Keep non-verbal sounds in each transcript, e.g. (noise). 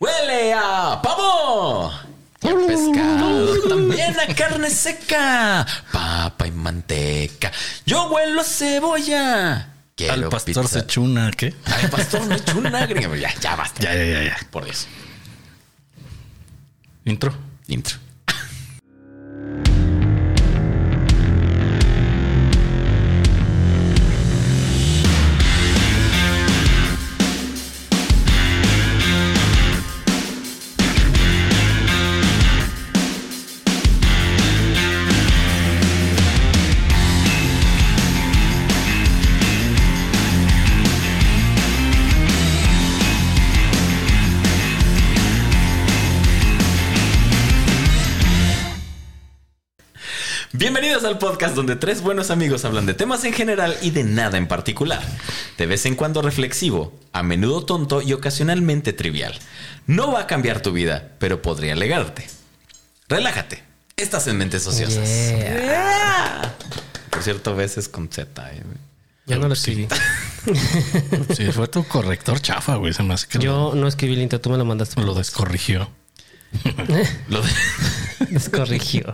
Huele a pavo. Y a pescado, también a carne seca, papa y manteca. Yo huelo a cebolla. Quiero Al pastor pizza. se echó una, ¿qué? Al pastor me echó una gringa. Ya, ya basta. Ya, ya, ya, ya. Por Dios. Intro. Intro. Al podcast donde tres buenos amigos hablan de temas en general y de nada en particular. De vez en cuando reflexivo, a menudo tonto y ocasionalmente trivial. No va a cambiar tu vida, pero podría alegarte. Relájate. Estás en mentes ociosas. Yeah. Por cierto, veces con Z. ¿eh? Yo no lo escribí. (laughs) Sí, fue tu corrector chafa, güey. Se me hace que Yo no escribí el intro, tú me lo mandaste. lo, lo descorrigió. (laughs) Lo de Descorrigió.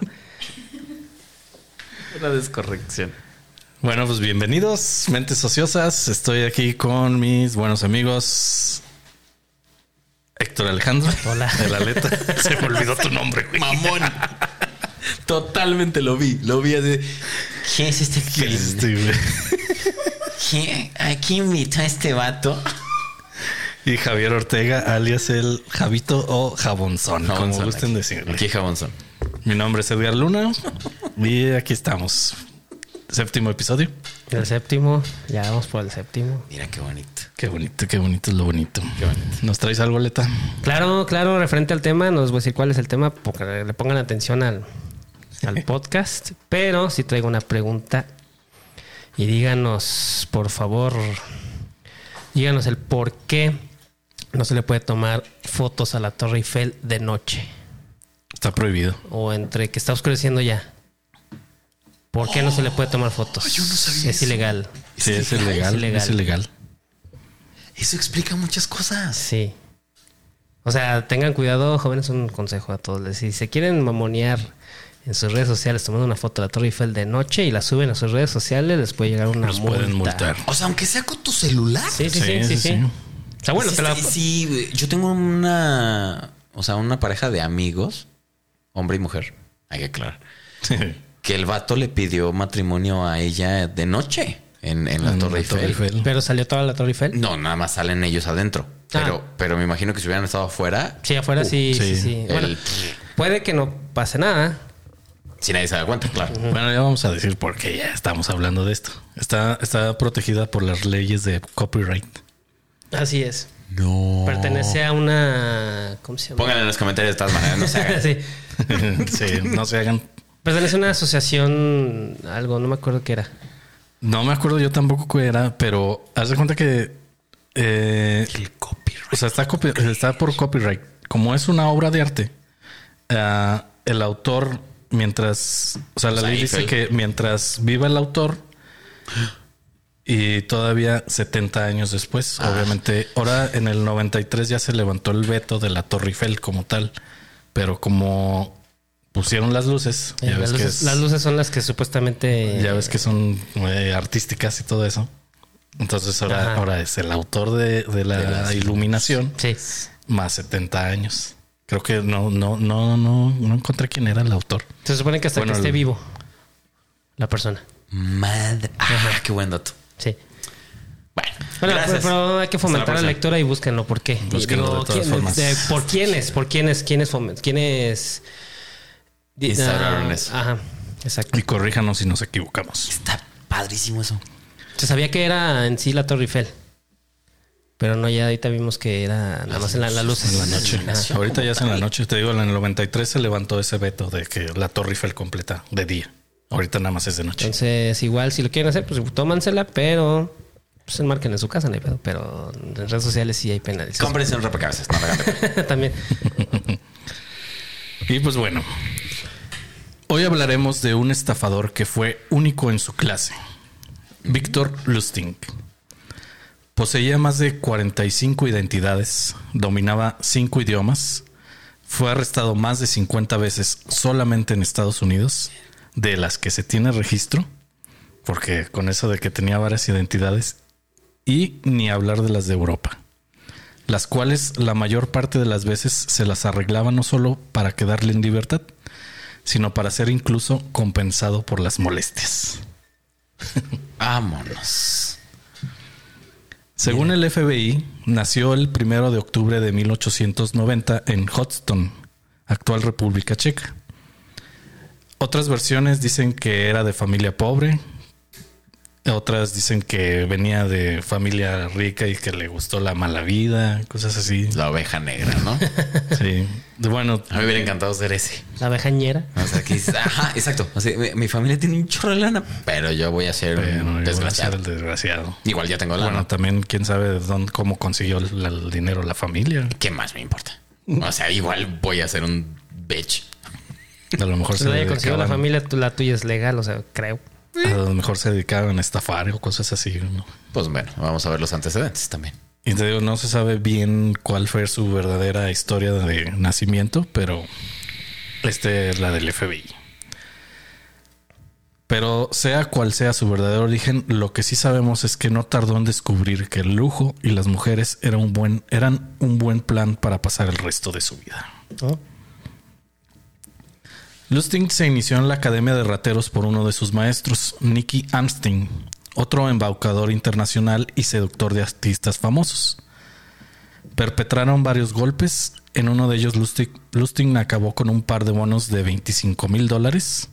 Una descorrección. Bueno, pues bienvenidos, mentes ociosas. Estoy aquí con mis buenos amigos. Héctor Alejandro. Hola. De la letra. (laughs) Se me olvidó tu nombre, güey. Mamón. Totalmente lo vi. Lo vi así. ¿Quién es este ¿Qué es este, güey? ¿Quién? ¿A quién invitó a este vato? Y Javier Ortega, alias el Javito o Jabonzón, como gusten aquí. decirle. Aquí Jabonzón. Mi nombre es Edgar Luna y aquí estamos. Séptimo episodio. El séptimo, ya vamos por el séptimo. Mira qué bonito. Qué bonito, qué bonito es lo bonito. Qué bonito. ¿Nos traes algo, Leta? Claro, claro, referente al tema, no os voy a decir cuál es el tema, porque le pongan atención al, al (laughs) podcast. Pero sí traigo una pregunta. Y díganos, por favor, díganos el por qué no se le puede tomar fotos a la Torre Eiffel de noche. Está prohibido. o entre que está oscureciendo ya. ¿Por qué no se le puede tomar fotos? yo no sabía es eso. ilegal. Sí, es ilegal. Es ilegal. Es ilegal. Eso explica muchas cosas. Sí. O sea, tengan cuidado, jóvenes, un consejo a todos. Si se quieren mamonear en sus redes sociales tomando una foto de la Torre Eiffel de noche y la suben a sus redes sociales, les puede llegar una Nos multa. pueden multar. O sea, aunque sea con tu celular. Sí, sí, sí, sí, sí. O sea, bueno, Sí, te la... sí, yo tengo una, o sea, una pareja de amigos, hombre y mujer, hay que aclarar, que el vato le pidió matrimonio a ella de noche en, en la En Torre, la Torre Eiffel. Pero salió toda la Torre Eiffel. No, nada más salen ellos adentro. Ah. Pero, pero me imagino que si hubieran estado afuera, Sí, afuera sí, sí, sí. sí. el- Bueno, puede que no pase nada. si nadie se da cuenta, claro. Bueno, ya vamos a decir por qué ya estamos hablando de esto. Está, está protegida por las leyes de copyright. Así es. No. Pertenece a una... ¿Cómo se llama? Pónganlo en los comentarios de todas maneras, no se hagan. (laughs) sí. (laughs) sí, no se hagan. Pertenece a una asociación, algo, no me acuerdo qué era. No me acuerdo yo tampoco qué era, pero haz de cuenta que. eh, El copyright. o sea, está, copi- está por copyright. Como es una obra de arte, ah, el autor, mientras. O sea, la O sea, ley dice que mientras viva el autor y todavía 70 años después, Ah. obviamente, ahora en el 93 ya se levantó el veto de la Torre Eiffel como tal, pero como pusieron las luces, Eh, ya ves las, que luces, es- las luces son las que supuestamente. ya ves que son eh, artísticas y todo eso. Entonces ahora, Ajá. ahora es el autor de, de la iluminación Sí. más 70 años. Creo que no, no, no, no, no encontré quién era el autor. Se supone que hasta Bueno, que esté el- vivo la persona. Madre. Ah, qué buen dato. Sí. Bueno, Bueno, gracias. pero, pero hay que fomentar la, lectura y búsquenlo. ¿Por qué? Búsquenlo de todas ¿quién- formas. de- ¿Por quiénes? ¿Por quiénes? ¿Quiénes fomentan? ¿Quiénes? Instauraron ah, eso. Ajá. Exacto. Y corríjanos si nos equivocamos. Está padrísimo eso. Se sabía que era en sí la Torre Eiffel. Pero no, ya ahorita vimos que era nada más en la, la luz. En la noche. Ahorita ya es en la noche. Te digo, en el 93 se levantó ese veto de que la Torre Eiffel completa de día. Ahorita nada más es de noche. Entonces, igual, si lo quieren hacer, pues tómansela, pero pues enmarquen en su casa, no hay pedo. Pero en redes sociales sí hay penalización. Cómprense un rompecabezas. No. (laughs) También. (laughs) Y pues bueno, hoy hablaremos de un estafador que fue único en su clase, Víctor Lustig. Poseía más de 45 identidades, dominaba cinco idiomas, fue arrestado más de 50 veces solamente en Estados Unidos, de las que se tiene registro, porque con eso de que tenía varias identidades, y ni hablar de las de Europa, las cuales la mayor parte de las veces se las arreglaba no solo para quedarle en libertad, sino para ser incluso compensado por las molestias. Vámonos. Según el FBI, nació el primero de octubre de 1890 en Houston, actual República Checa. Otras versiones dicen que era de familia pobre, otras dicen que venía de familia rica y que le gustó la mala vida, cosas así. La oveja negra, ¿no? (laughs) Sí. Bueno, A mí me hubiera encantado ser ese. La abejañera. O sea, que ajá, exacto. O sea, mi, mi familia tiene un chorro de lana, pero yo voy a ser pero un yo voy a ser desgraciado. el desgraciado. Igual ya tengo lana. Bueno, también quién sabe de dónde, cómo consiguió el, el dinero la familia. ¿Qué más me importa? O sea, igual voy a ser un bitch. A lo mejor Si se lo haya conseguido la familia, la tuya es legal, o sea, creo. A lo mejor se dedicaban a estafar o cosas así. ¿no? Pues bueno, vamos a ver los antecedentes también. Y te digo, no se sabe bien cuál fue su verdadera historia de nacimiento, pero este es la del FBI. Pero sea cual sea su verdadero origen, lo que sí sabemos es que no tardó en descubrir que el lujo y las mujeres era un buen, eran un buen plan para pasar el resto de su vida. ¿no? Lustig se inició en la Academia de Rateros por uno de sus maestros, Nicky Amstein, otro embaucador internacional y seductor de artistas famosos. Perpetraron varios golpes. En uno de ellos, Lustig, Lustig acabó con un par de bonos de 25 mil dólares.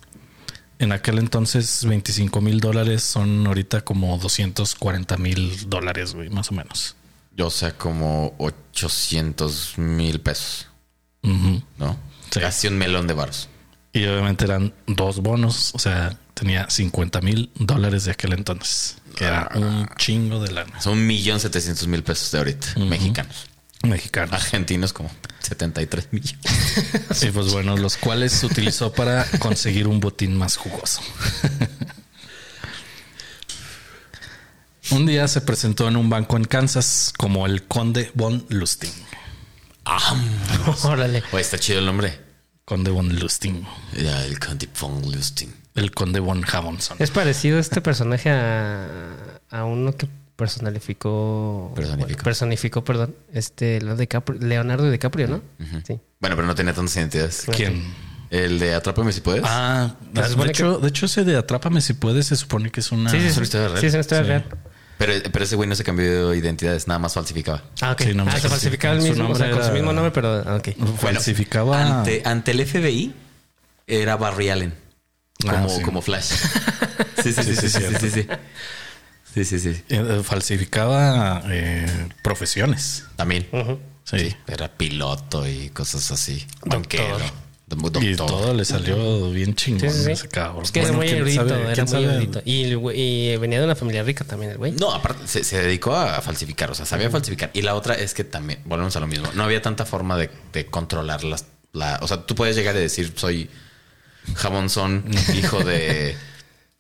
En aquel entonces, 25 mil dólares son ahorita como 240 mil dólares, güey, más o menos. Yo, sea, como 800 mil pesos. ¿no? Sí. Casi un melón de baros. Y obviamente eran dos bonos, o sea, tenía 50 mil dólares de aquel entonces, que era un chingo de lana. Son un millón setecientos mil pesos de ahorita, mexicanos. Mexicanos. Argentinos como 73 millones. (laughs) Y pues bueno, los cuales se utilizó para conseguir un botín más jugoso. un día se presentó en un banco en Kansas como el conde von Lustig. (laughs) Órale. Oye, está chido el nombre. Conde von Lustig. Ya, el Conde von Lustig. El conde von Javonson. Es parecido este personaje a, a uno que personificó. Personificó. Personificó, perdón. Este Leonardo DiCaprio, Leonardo DiCaprio ¿no? Sí. Bueno, pero no tenía tantas identidades. ¿Quién? El de Atrápame si puedes. Ah, de hecho, de hecho, ese de Atrápame si puedes se supone que es una. Sí, sí, es sí. una historia real. Sí, es una historia Sí. real. Pero, pero ese güey no se cambió de identidades, nada más falsificaba. Ah, ok. Sí, no, ah, se falsificaba el mismo, o sea, nombre con su mismo nombre, pero ah, ok. Falsificaba. Ante, ante el FBI era Barry Allen. Ah, Como, sí. como Flash. (laughs) Sí, sí, sí, Sí, sí, sí, sí, sí, sí, sí. Sí, sí, sí. eh, falsificaba eh, profesiones. También. Ujú. Sí. Sí, era piloto y cosas así. Banquero. Doctor. Y todo le salió bien chingón Sí, sí, sí. ese cabrón. Es que era muy ¿quién erudito, sabe- era muy erudito. Y, venía de una familia rica también el güey. No, aparte se, se dedicó a falsificar, o sea, sabía falsificar. Y la otra es que también, volvemos a lo mismo, no había tanta forma de, de controlar las, la, o sea, tú puedes llegar y decir, soy Jamonzón, hijo de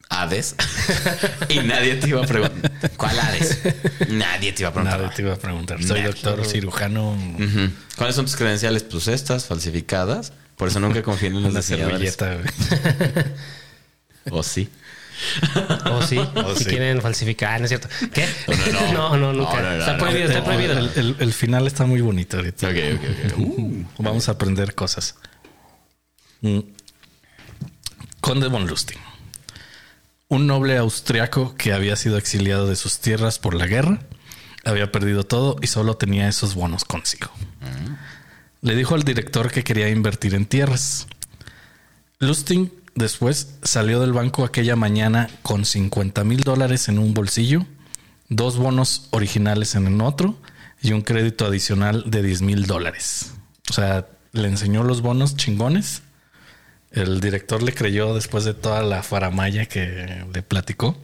Hades, (laughs) y nadie te iba a preguntar, ¿cuál Hades? Nadie te iba a preguntar. Nadie te iba a preguntar. Soy Nadie. doctor cirujano. ¿Cuáles son tus credenciales? Pues estas, falsificadas. Por eso nunca confío en los Una diseñadores. O sí. O sí, (laughs) O si sí. quieren falsificar, ¿no es cierto? ¿Qué? No, no, no. nunca. No, no, no, está no. prohibido, está prohibido. El, el- el final está muy bonito ahorita. Ok, ok, ok. (laughs) Uh. Vamos a aprender cosas. Mm. Conde von Lustig. Un noble austriaco que había sido exiliado de sus tierras por la guerra, había perdido todo y solo tenía esos bonos consigo. Le dijo al director que quería invertir en tierras. Lustig después salió del banco aquella mañana con 50 mil dólares en un bolsillo, dos bonos originales en el otro y un crédito adicional de 10 mil dólares. O sea, le enseñó los bonos chingones. El director le creyó después de toda la faramaya que le platicó.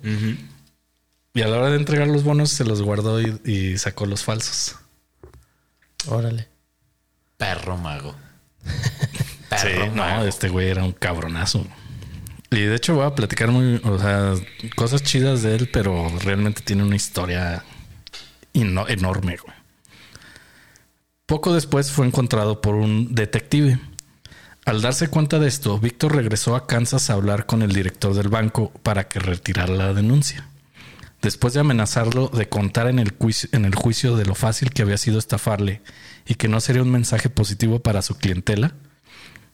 Y a la hora de entregar los bonos se los guardó y, y sacó los falsos. Órale. Perro mago. (laughs) Sí, no, este güey era un cabronazo. Y de hecho voy a platicar muy, o sea, cosas chidas de él, pero realmente tiene una historia enorme. güey. Poco después fue encontrado por un detective. Al darse cuenta de esto, Víctor regresó a Kansas a hablar con el director del banco para que retirara la denuncia. Después de amenazarlo de contar en el, juicio, en el juicio de lo fácil que había sido estafarle y que no sería un mensaje positivo para su clientela,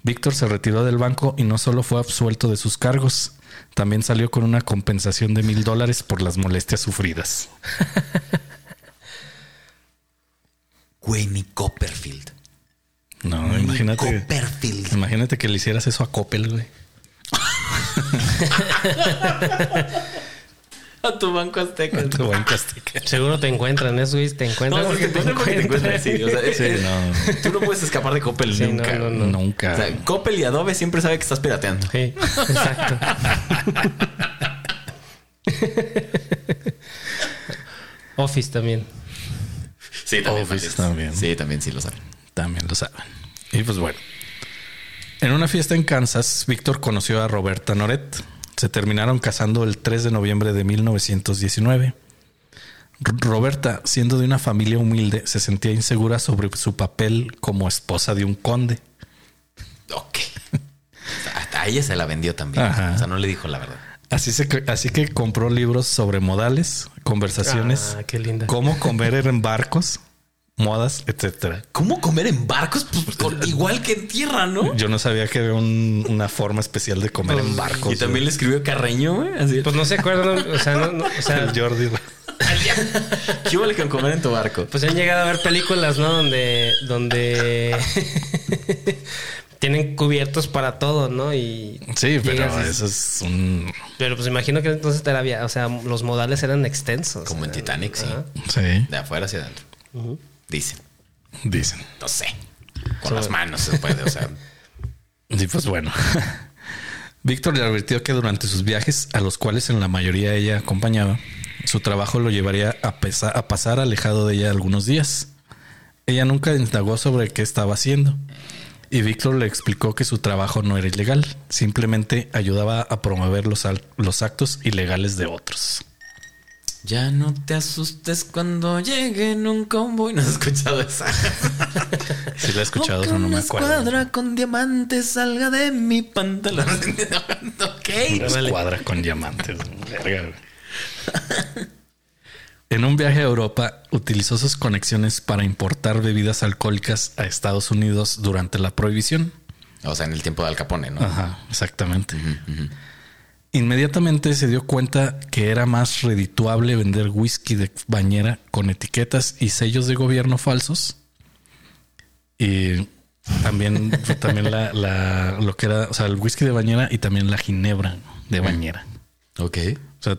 Víctor se retiró del banco y no solo fue absuelto de sus cargos, también salió con una compensación de mil dólares por las molestias sufridas. (laughs) Güey, Copperfield. No, imagínate. Copperfield. Imagínate que le hicieras eso a Coppel, güey. (laughs) (laughs) A tu banco azteca. Tu banco azteca. Seguro te encuentran, eso, güey. Te encuentran No, porque te encuentran porque te encuentran, sí. O sea, es- Sí, es- no. Tú no puedes escapar de Coppel Sí, nunca. no, no, no. Nunca. O sea, Coppel y Adobe siempre sabe que estás pirateando. Sí, exacto. (laughs) Office también. Sí, también. Office sí. también. Sí, también sí lo saben. También lo saben. Y pues bueno. En una fiesta en Kansas, Víctor conoció a Roberta Noret. Se terminaron casando el 3 de noviembre de 1919. R- Roberta, siendo de una familia humilde, se sentía insegura sobre su papel como esposa de un conde. Ok. Hasta a ella se la vendió también. Ajá. O sea, no le dijo la verdad. Así, se, así que compró libros sobre modales, conversaciones, Ah, qué linda. cómo comer en barcos, modas, etcétera. ¿Cómo comer en barcos? Pues con- igual que en tierra, ¿no? Yo no sabía que había un- una forma especial de comer en barcos. Y también le escribió Carreño, güey. Así. Pues no se acuerdan, o sea, no, no, o sea, el Jordi. ¿Qué hubo con comer en tu barco? pues han llegado a ver películas, ¿no? Donde, donde (laughs) tienen cubiertos para todo, ¿no? Y Sí, pero y- eso es un. Pero pues imagino que entonces había, o sea, los modales eran extensos. Como en Eh, Titanic, sí. Sí, De afuera hacia adentro. Dicen. dicen. No sé. Con las manos se puede, o sea. (laughs) Sí, pues bueno. (laughs) Víctor le advirtió que durante sus viajes, a los cuales en la mayoría ella acompañaba, su trabajo lo llevaría a, pesa- a pasar alejado de ella algunos días. Ella nunca indagó sobre qué estaba haciendo. Y Víctor le explicó que su trabajo no era ilegal, simplemente ayudaba a promover los actos ilegales de otros. Ya no te asustes cuando llegue en un convoy. (laughs) ¿No has escuchado esa? Sí la he escuchado, O que pero no me una acuerdo. escuadra con diamantes salga de mi pantalón. (laughs) ok. Una escuadra con diamantes. Verga. En un viaje a Europa, utilizó sus conexiones para importar bebidas alcohólicas a Estados Unidos durante la prohibición. O sea, en el tiempo de Al Capone, ¿no? Ajá, exactamente. Inmediatamente se dio cuenta que era más redituable vender whisky de bañera con etiquetas y sellos de gobierno falsos. Y también, (laughs) también la, la- lo que era, o sea, el whisky de bañera y también la ginebra de bañera. Ok. O sea,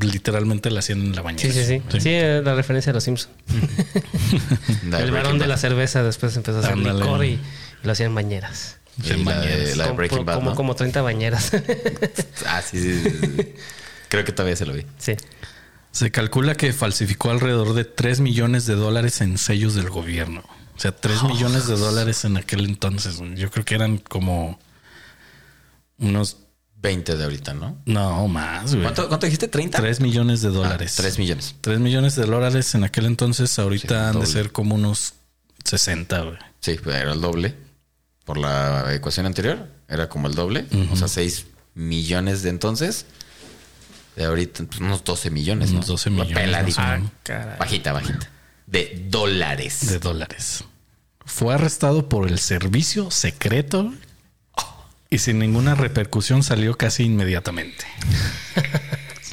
literalmente la hacían en la bañera. Sí, sí, sí. Sí, la referencia a los Simpsons. (laughs) El varón de la cerveza después empezó a hacer Ándale. licor y, y lo hacían en bañeras. En la de, la de Como- Breaking Bad, como, ¿no? como 30 bañeras. (laughs) Ah, sí, sí, sí, sí. Creo que todavía se lo vi. sí. Se calcula que falsificó alrededor de 3 millones de dólares en sellos del gobierno. O sea, 3 millones de dólares en aquel entonces. Yo creo que eran como unos... 20 de ahorita, ¿no? No, más, güey. ¿Cuánto, cuánto dijiste? ¿30? 3 millones de dólares. 3 millones. 3 millones de dólares en aquel entonces. Ahorita Sí, han de doble. ser como unos 60, güey. Sí, pero era el doble. Por la ecuación anterior, era como el doble. O sea, 6 millones de entonces. De ahorita, pues, unos 12 millones. ¿no? Unos 12 Una millones, peladita. Bajita, bajita. De dólares. de dólares. Fue arrestado por el servicio secreto y sin ninguna repercusión salió casi inmediatamente.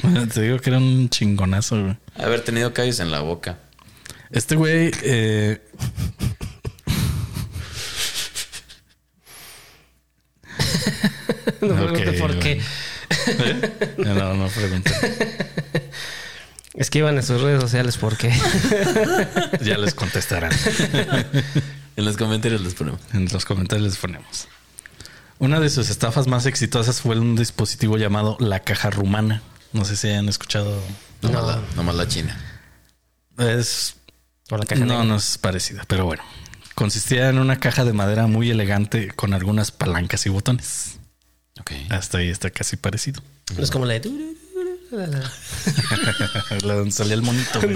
(laughs) Te digo que era un chingonazo. güey. Haber tenido callos en la boca. Este güey eh, (laughs) No Ok, pregunte por qué. bueno. (laughs) no, no pregunté. Escriban en sus redes sociales por qué. (laughs) Ya les contestarán. En los comentarios les ponemos. En los comentarios les ponemos. Una de sus estafas más exitosas fue un dispositivo llamado la caja rumana. No sé si hayan escuchado. Nomás, la, nomás la China. Es O la caja no, negra. no es parecida, pero bueno. Consistía en una caja de madera muy elegante con algunas palancas y botones. Ok. Hasta ahí está casi parecido. No es como la de... (laughs) La donde salía el monito. (laughs)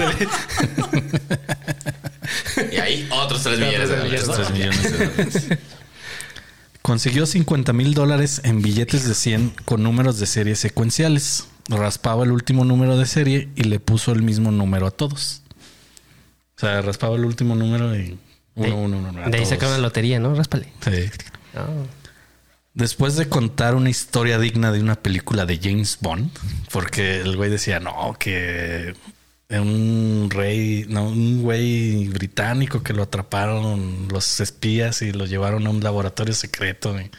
Y ahí otros 3 millones de dólares. Tres millones de dólares. Consiguió 50 mil dólares en billetes de 100 con números de serie secuenciales. Raspaba el último número de serie y le puso el mismo número a todos. O sea, raspaba el último número y uno, uno, uno. De ahí sacaron la lotería, ¿no? Ráspale. Sí. Ah. Después de contar una historia digna de una película de James Bond, porque el güey decía, no, que un rey, no, un güey británico que lo atraparon los espías y lo llevaron a un laboratorio secreto y,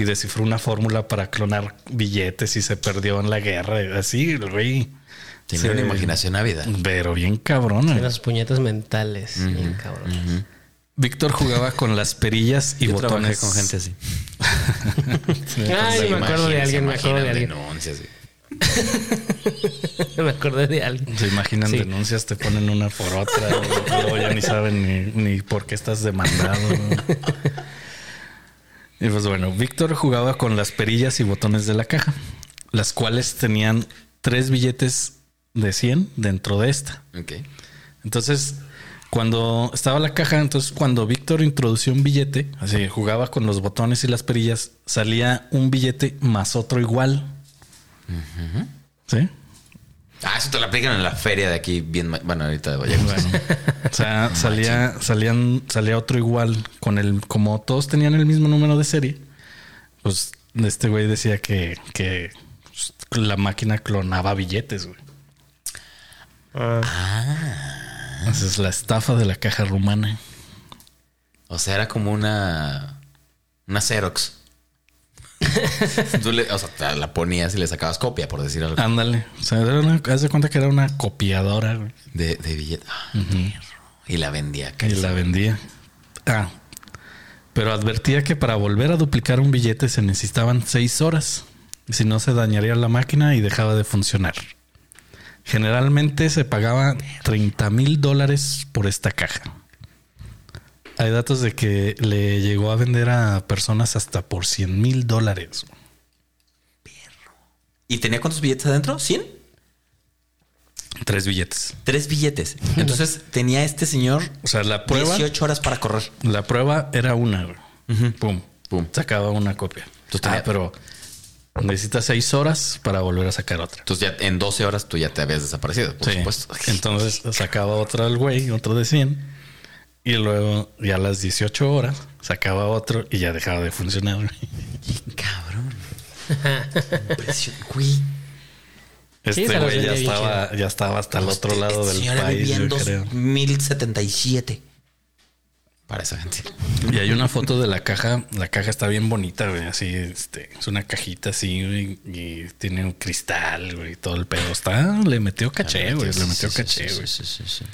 y descifró una fórmula para clonar billetes y se perdió en la guerra. y Así, el güey. Tiene una imaginación ávida. Pero bien cabrón. eh. Unas puñetas mentales. Bien cabrón. Víctor jugaba con las perillas y Yo botones. con gente así. Ay, me acuerdo de alguien, me acuerdo de alguien. denuncias, sí. (laughs) me acordé de alguien. Se imaginan Sí. denuncias, te ponen una por otra, y (laughs) luego ya ni saben ni, ni por qué estás demandado. Y pues bueno, Víctor jugaba con las perillas y botones de la caja, las cuales tenían tres billetes de 100 dentro de esta. Ok. Entonces, cuando estaba la caja, entonces cuando Víctor introducía un billete, así jugaba con los botones y las perillas, salía un billete más otro igual. ¿Sí? Ah, eso te lo aplican en la feria de aquí, bien. Bueno, ahorita vayamos. Bueno, o sea, (laughs) salía, salían, salía otro igual con el, como todos tenían el mismo número de serie, pues este güey decía que, que pues, la máquina clonaba billetes, güey. Esa es la estafa de la caja rumana. O sea, era como una. Una Xerox. (laughs) Tú le- o sea, te la ponías y le sacabas copia, por decir algo. Ándale. O sea, era una, haz de cuenta que era una copiadora, güey. De, de billete. Ah. Y la vendía. Y la vendía. Ah. Pero advertía que para volver a duplicar un billete se necesitaban seis horas. Si no, se dañaría la máquina y dejaba de funcionar. Generalmente se pagaba 30 mil dólares por esta caja. Hay datos de que le llegó a vender a personas hasta por 100 mil dólares. ¿Y tenía cuántos billetes adentro? ¿100? Tres billetes. Tres billetes. Entonces tenía este señor O sea, la prueba, 18 horas para correr. la prueba era una. güey. Pum. Pum. Sacaba una copia. Entonces ah, tenía- pero necesitas seis horas para volver a sacar otra. Entonces ya en 12 horas tú ya te habías desaparecido, por Sí. supuesto. (laughs) Entonces sacaba otra el güey, otro de 100. Y luego ya a las 18 horas sacaba otro y ya dejaba de funcionar. Qué cabrón. Impresionante. Güey. Este güey ya estaba, ya estaba hasta el otro lado del país, vivía en yo creo. 2077. Para esa gente. Y hay una foto de la caja. La caja está bien bonita, güey. Así, este, es una cajita así, güey, y tiene un cristal, güey, y todo el pedo. Está, le metió caché, güey, le metió Sí, caché, sí, güey. sí, sí, sí.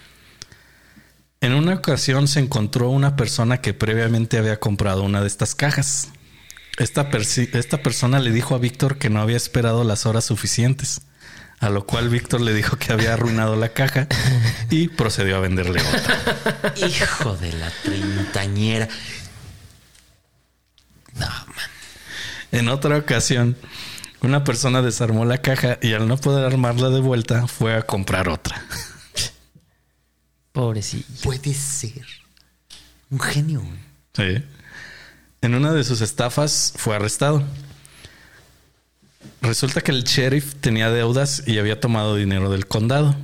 En una ocasión se encontró una persona que previamente había comprado una de estas cajas. Esta, esta persona le dijo a Víctor que no había esperado las horas suficientes, a lo cual Víctor le dijo que había arruinado la caja y procedió a venderle otra. Hijo de la treintañera. No, man. En otra ocasión, una persona desarmó la caja y al no poder armarla de vuelta fue a comprar otra. Pobrecillo. Puede ser. Un genio. Sí. En una de sus estafas fue arrestado. Resulta que el sheriff tenía deudas y había tomado dinero del condado.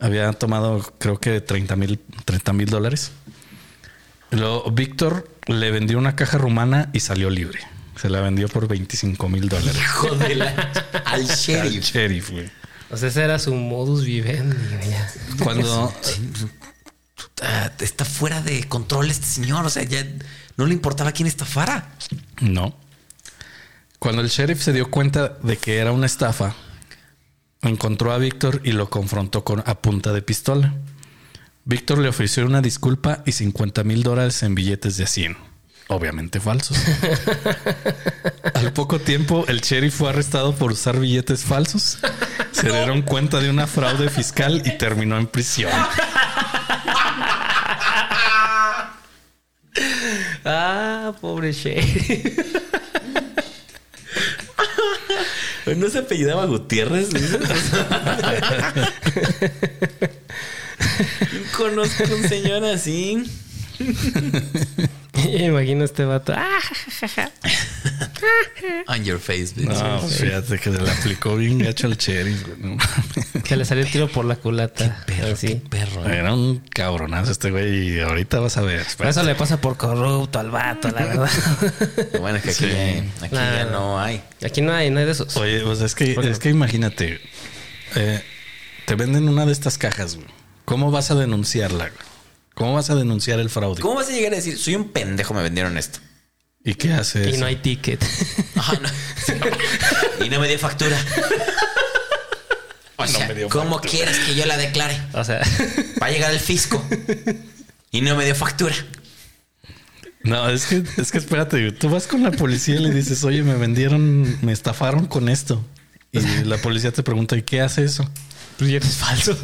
Había tomado, creo que 30 mil 30 mil dólares. Luego, Víctor le vendió una caja rumana y salió libre. Se la vendió por 25 mil dólares. Hijo de la. Al Al sheriff. sheriff, güey. O sea, ese era su modus vivendi. Cuando, Está fuera de control este señor. O sea, ya no le importaba quién estafara. No. Cuando el sheriff se dio cuenta de que era una estafa, encontró a Víctor y lo confrontó con, a punta de pistola. Víctor le ofreció una disculpa y 50 mil dólares en billetes de 100. Obviamente falsos. (laughs) Al poco tiempo, el sheriff fue arrestado por usar billetes falsos. Se dieron cuenta de una fraude fiscal y terminó en prisión. Ah, pobre sheriff. ¿No se apellidaba Gutiérrez? (laughs) Conozco a un señor así. (laughs) Imagino este vato. (laughs) On your face, bitch. No, fíjate que se le aplicó bien gacho al Cherry. güey, Que le salió el tiro por la culata. Perro, Así. qué perro. ¿eh? Era un cabronazo este güey y ahorita vas a ver. Eso le pasa por corrupto al vato, la verdad. (laughs) Bueno, es que aquí, Sí. ya, aquí No, ya no. no hay. Aquí no hay, no hay de esos. Oye, pues es que, es que imagínate, eh, te venden una de estas cajas, güey. ¿Cómo vas a denunciarla? güey? ¿Cómo vas a denunciar el fraude? ¿Cómo vas a llegar a decir, soy un pendejo, me vendieron esto? ¿Y qué haces? Y no hay ticket. Ajá, no. (laughs) (laughs) y no me dio factura. O No sea, me dio ¿cómo factura. quieres que yo la declare? o sea, Va a llegar el fisco. Y no me dio factura. No, es que, es que espérate, tú vas con la policía y le dices, oye, me vendieron, me estafaron con esto. Y la policía te pregunta, ¿y qué hace eso? billetes falsos.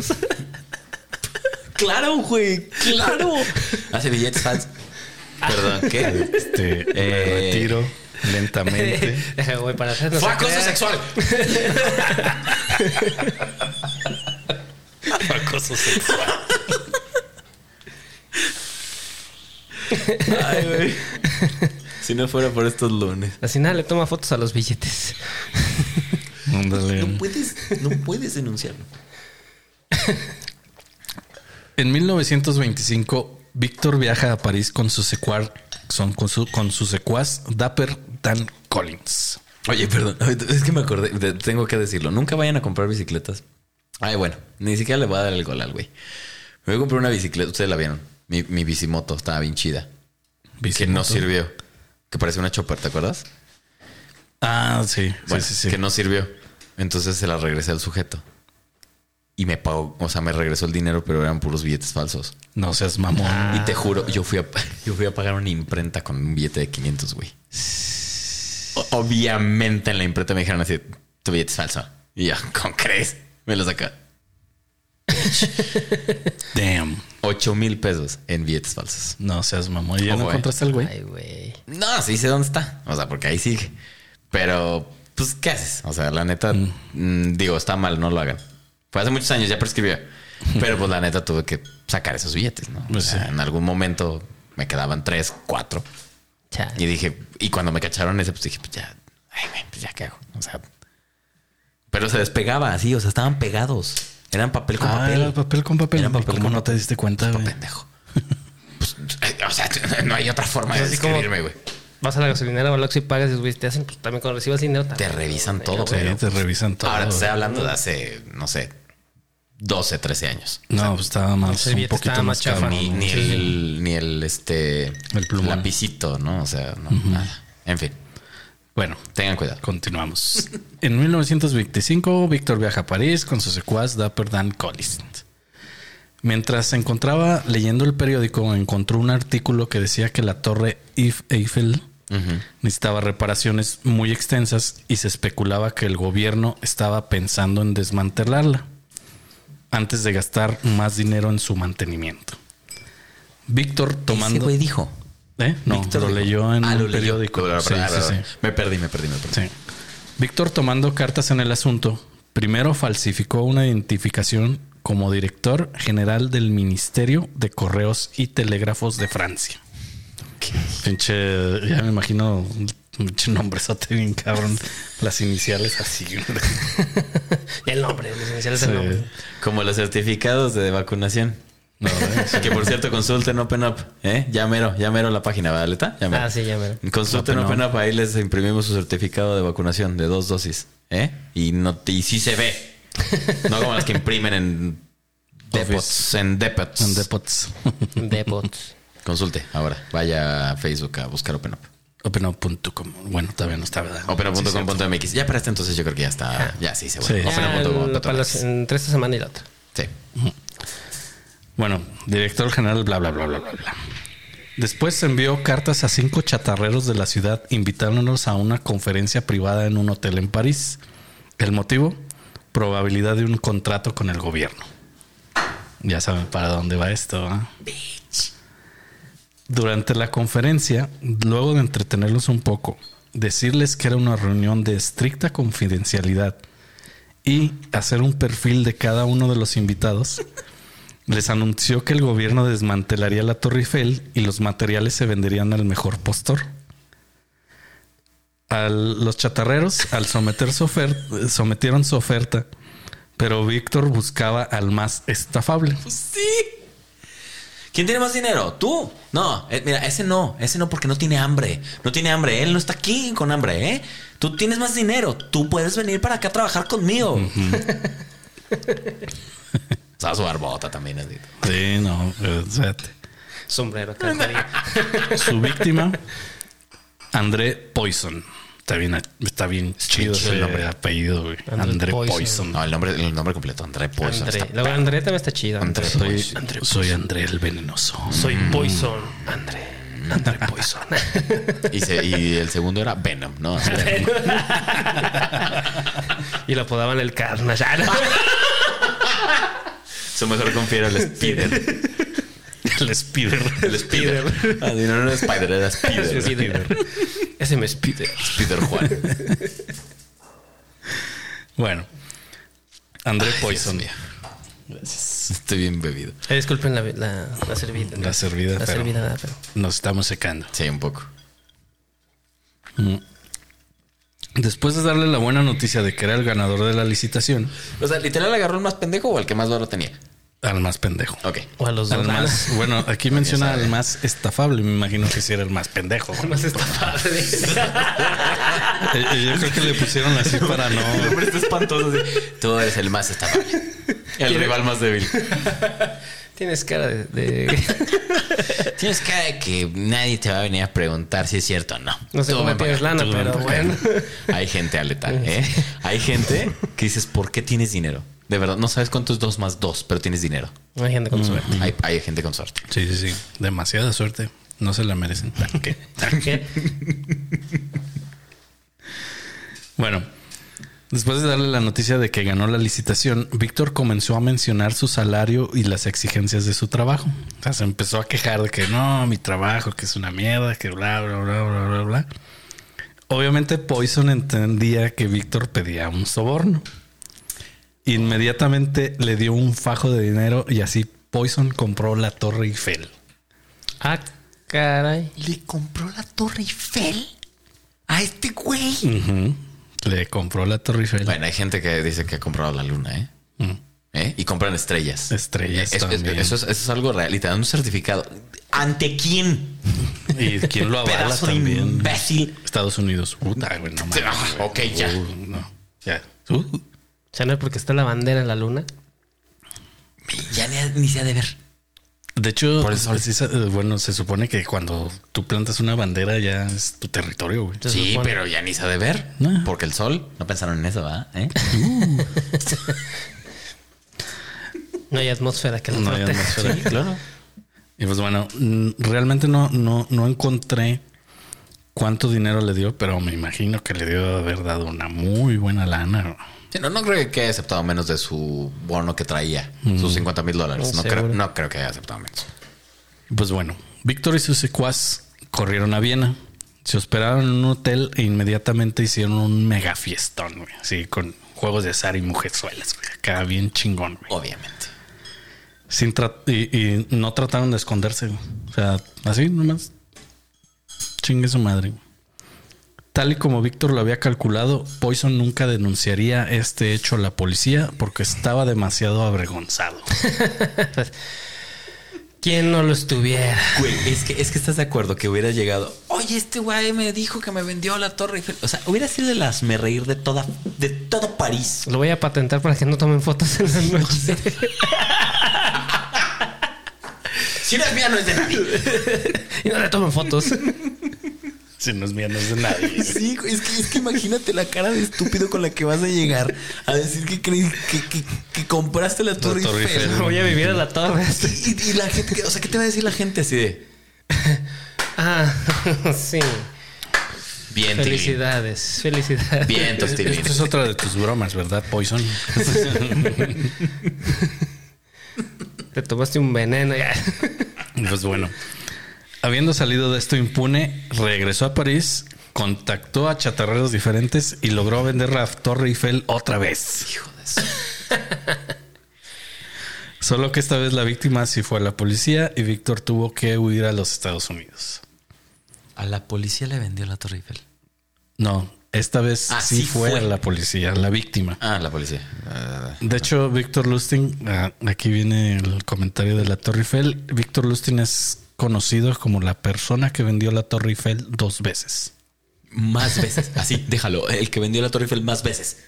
Claro, güey. Claro. Hace billetes falsos. Perdón, ¿qué? Este, me Eh. retiro lentamente. (laughs) Güey, para Fue acoso crea. sexual. (laughs) Acoso sexual. Ay, güey. Si no fuera por estos lunes. Así nada, le toma fotos a los billetes. Ándale. No puedes, no puedes denunciarlo. En 1925, Víctor viaja a París con su secuaz, son- con su, con su secuaz Dapper Dan Collins. Oye, perdón, es que me acordé, tengo que decirlo. Nunca vayan a comprar bicicletas. Ay, bueno, ni siquiera le voy a dar el gol al güey. Me voy a comprar una bicicleta, ustedes la vieron. Mi, mi bicimoto estaba bien chida. Que no Bicimoto. sirvió. Que parece una chopper, ¿te acuerdas? Ah, sí, Bueno, sí, sí, sí. que no sirvió. Entonces se la regresé al sujeto. Y me pagó, o sea, me regresó el dinero, pero eran puros billetes falsos. No seas mamón. Y te juro, yo fui a, (laughs) yo fui a pagar una imprenta con un billete de 500, güey. Obviamente en la imprenta me dijeron así, tu billete es falso. Y yo, ¿cómo crees? Me lo saca. (laughs) Damn. 8 mil pesos en billetes falsos. No seas mamón. ¿Y ya no Ojo, eh. encontraste al güey? Ay, güey. No, sí sé dónde está. O sea, porque ahí sigue. Pero, pues, ¿qué haces? O sea, la neta, mm, digo, está mal, no lo hagan. Fue hace muchos años, ya prescribió. Pero, pues, la neta, tuve que sacar esos billetes, ¿no? O Pues sea, sí. En algún momento me quedaban tres, cuatro. Y dije, y cuando me cacharon ese, pues dije, pues ya, ay, güey, pues ya qué hago. O sea, pero se despegaba así, o sea, estaban pegados. Eran papel con Ah, papel. era papel con papel. Era ¿Y papel ¿Cómo con no te diste cuenta, güey? pendejo. (laughs) Pues, eh, o sea, (laughs) no hay otra forma de Pues describirme, güey. Vas a la gasolinera o al Oxxo y pagas y güey, te hacen pues, también cuando recibas dinero. Te también, revisan güey. todo, Sí, güey. te revisan todo. Ahora te estoy hablando de hace, no sé, 12, 13 años. No, pues estaba más, un poquito estaba más más chafa. Ni, el, ni el, este, El plumón. lapicito, ¿no? O sea, no, nada. En fin, Bueno, tengan cuidado. Continuamos. (laughs) En 1925, Víctor viaja a París con su secuaz Dapper Dan Collins. Mientras se encontraba leyendo el periódico, encontró un artículo que decía que la torre Eif- Eiffel necesitaba reparaciones muy extensas y se especulaba que el gobierno estaba pensando en desmantelarla antes de gastar más dinero en su mantenimiento. Víctor tomando... Ese güey dijo. ¿Eh? No, Víctor lo dijo. leyó en Ah, lo un leyó. periódico. Perdón, Sí, perdón, sí, perdón. sí. Me perdí, me perdí, me perdí. Sí. Víctor, tomando cartas en el asunto, primero falsificó una identificación como director general del Ministerio de Correos y Telégrafos de Francia. Pinche, ya me imagino pinche nombrezote bien cabrón. Las iniciales así. (laughs) El nombre, los iniciales Sí. del nombre. Como los certificados de vacunación. No, ¿eh? Sí. Que por cierto, consulten OpenUp. ¿eh? Ya mero, ya mero la página, ¿vale? Ya mero. Ah, sí, ya me Consulten OpenUp. OpenUp, ahí les imprimimos su certificado de vacunación de dos dosis. ¿eh? Y, no, y sí se ve. No como las que imprimen en depots. En depots. En depots. Depots. Consulte ahora. Vaya a Facebook a buscar OpenUp. Openup.com. Bueno, todavía no está, ¿verdad? Sí, OpenUp.com.mx. ya para este entonces yo creo que ya está. Ya sí se Sí. OpenUp.com.mx. las- entre esta semana y la otra. Sí. Bueno, director general, bla, bla, bla, bla, bla, bla. Después envió cartas a cinco chatarreros de la ciudad invitándonos a una conferencia privada en un hotel en París. El motivo, probabilidad de un contrato con el gobierno. Ya saben para dónde va esto. ¿ah? Durante la conferencia, luego de entretenerlos un poco, decirles que era una reunión de estricta confidencialidad y hacer un perfil de cada uno de los invitados, les anunció que el gobierno desmantelaría la Torre Eiffel y los materiales se venderían al mejor postor. A los chatarreros, al someter su oferta, sometieron su oferta, pero Víctor buscaba al más estafable. Sí. ¿Quién tiene más dinero? ¿Tú? No, eh, mira, ese no, ese no porque no tiene hambre. No tiene hambre, él no está aquí con hambre, ¿eh? Tú tienes más dinero, tú puedes venir para acá a trabajar conmigo. Estaba (laughs) su barbota también, así. Sí, no, eh, espérate. Sombrero. (laughs) Su víctima, André Poison. Está bien, está bien chido chido el ese nombre. apellido, güey. André André Poison. Poison. No, el nombre, el nombre completo, André Poison. André. está- Luego André también está chido. André Soy, Poison. soy André el venenoso. Soy Poison. André. André Poison. (laughs) Y, se- y el segundo era Venom, ¿no? (laughs) y lo apodaban el Carnage. (laughs) Su mejor confiero el Spider. El Spider. El Spider. Ah, no, no era Spider, era Spider. Spider. Ese me Spider. Spider Juan. Bueno, André Ay, Poison. Mío. Estoy bien bebido. Eh, disculpen la, la, la servida. La servida, La pero- servida, pero. Nos estamos secando. Sí, un poco. Después de darle la buena noticia de que era el ganador de la licitación, O sea, literal agarró el más pendejo o el que más valor tenía. Al más pendejo. Ok. O a los dos. Al más, (laughs) bueno, aquí menciona al más estafable. Me imagino que sí era el más pendejo. güey. Más estafable. (laughs) Eh, Yo creo que le pusieron así para no. El hombre está espantoso. así. Tú eres el más estafable. El rival más débil. (laughs) Tienes cara de. de- Tienes cara de que nadie te va a venir a preguntar si es cierto o no. No sé Tú cómo tienes acá. lana, pero bueno. Hay gente aleta, ¿eh? Hay gente que dices, ¿por qué tienes dinero? De verdad, no sabes cuánto es dos más dos, pero tienes dinero. No hay gente con suerte. Hay, hay gente con suerte. Sí, sí, sí. Demasiada suerte. No se la merecen. (laughs) ¿Qué? ¿Qué? Bueno, después de darle la noticia de que ganó la licitación, Víctor comenzó a mencionar su salario y las exigencias de su trabajo. O sea, se empezó a quejar de que no, mi trabajo, que es una mierda, que bla, bla, bla, bla, bla, bla. Obviamente Poison entendía que Víctor pedía un soborno. Inmediatamente le dio un fajo de dinero y así Poison compró la Torre Eiffel. Ah, caray. ¿Le compró la Torre Eiffel a este güey? Le compró la Torre Eiffel. Bueno, hay gente que dice que ha comprado la luna, ¿eh? Mm. ¿Eh? Y compran estrellas. Estrellas Es- es- también. eso, es, eso es algo real. Y te dan un certificado. ¿Ante quién? ¿Y quién lo avala Pedazo de también? imbécil. Estados Unidos. Puta, güey, no mames, güey. ok, ya. Uh, no, ya. O sea, no es porque está la bandera en la luna. Ya ni, ni se ha de ver. De hecho, Por sí se- eh, bueno, se supone que cuando tú plantas una bandera ya es tu territorio, güey. Sí, supone. pero ya ni se ha de ver. No. Porque el sol, no pensaron en eso, ¿verdad? ¿Eh? (laughs) No hay atmósfera que lo No hay atmósfera. Sí, claro. Y pues bueno, realmente no, no, no encontré cuánto dinero le dio, pero me imagino que le dio de haber dado una muy buena lana. Sí, no, no creo que haya aceptado menos de su bono que traía, sus 50 mil dólares. No, No, creo, no creo que haya aceptado menos. Pues bueno, Víctor y sus secuaz corrieron a Viena, se hospedaron en un hotel e inmediatamente hicieron un mega fiestón, güey. Así con juegos de azar y mujerzuelas, güey. Acá bien chingón, güey. Obviamente. Sin y, y no trataron de esconderse, güey. O sea, así nomás. Chingue su madre. Tal y como Víctor lo había calculado, Poison nunca denunciaría este hecho a la policía porque estaba demasiado avergonzado. (laughs) ¿Quién no lo estuviera? Güey, es que, es que estás de acuerdo que hubiera llegado. Oye, este güey me dijo que me vendió la Torre Eiffel. O sea, hubiera sido de las me reír de toda, de todo París. Lo voy a patentar para que no tomen fotos en la noche. (laughs) Si no es mía, no es de nadie. y no le tomen fotos. Si no es mía, no es de nadie. (laughs) Sí, es que, es que imagínate la cara de estúpido con la que vas a llegar a decir que crees que, que, que compraste la Torre, Torre Eiffel. Eiffel. voy a vivir en la torre. Y, la gente, o sea, ¿qué te va a decir la gente así de (laughs) Ah, (laughs) sí. bien? Felicidades. Felicidades. Bien, Tostilín. Esta es otra de tus bromas, ¿verdad, Poison? Te tomaste un veneno ya. Pues bueno, habiendo salido de esto impune, regresó a París contactó a chatarreros diferentes y logró vender la Torre Eiffel otra vez. Hijo de eso. (laughs) Solo que esta vez la víctima sí fue a la policía y Víctor tuvo que huir a los Estados Unidos. A la policía le vendió la Torre Eiffel. No, esta vez Ah, sí, sí fue, fue. a la policía, la víctima. Ah, la policía. Ah, De hecho, Víctor Lustig, ah, aquí viene el comentario de la Torre Eiffel. Víctor Lustig es conocido como la persona que vendió la Torre Eiffel dos veces. más veces. Así, déjalo. El que vendió la Torre Eiffel más veces.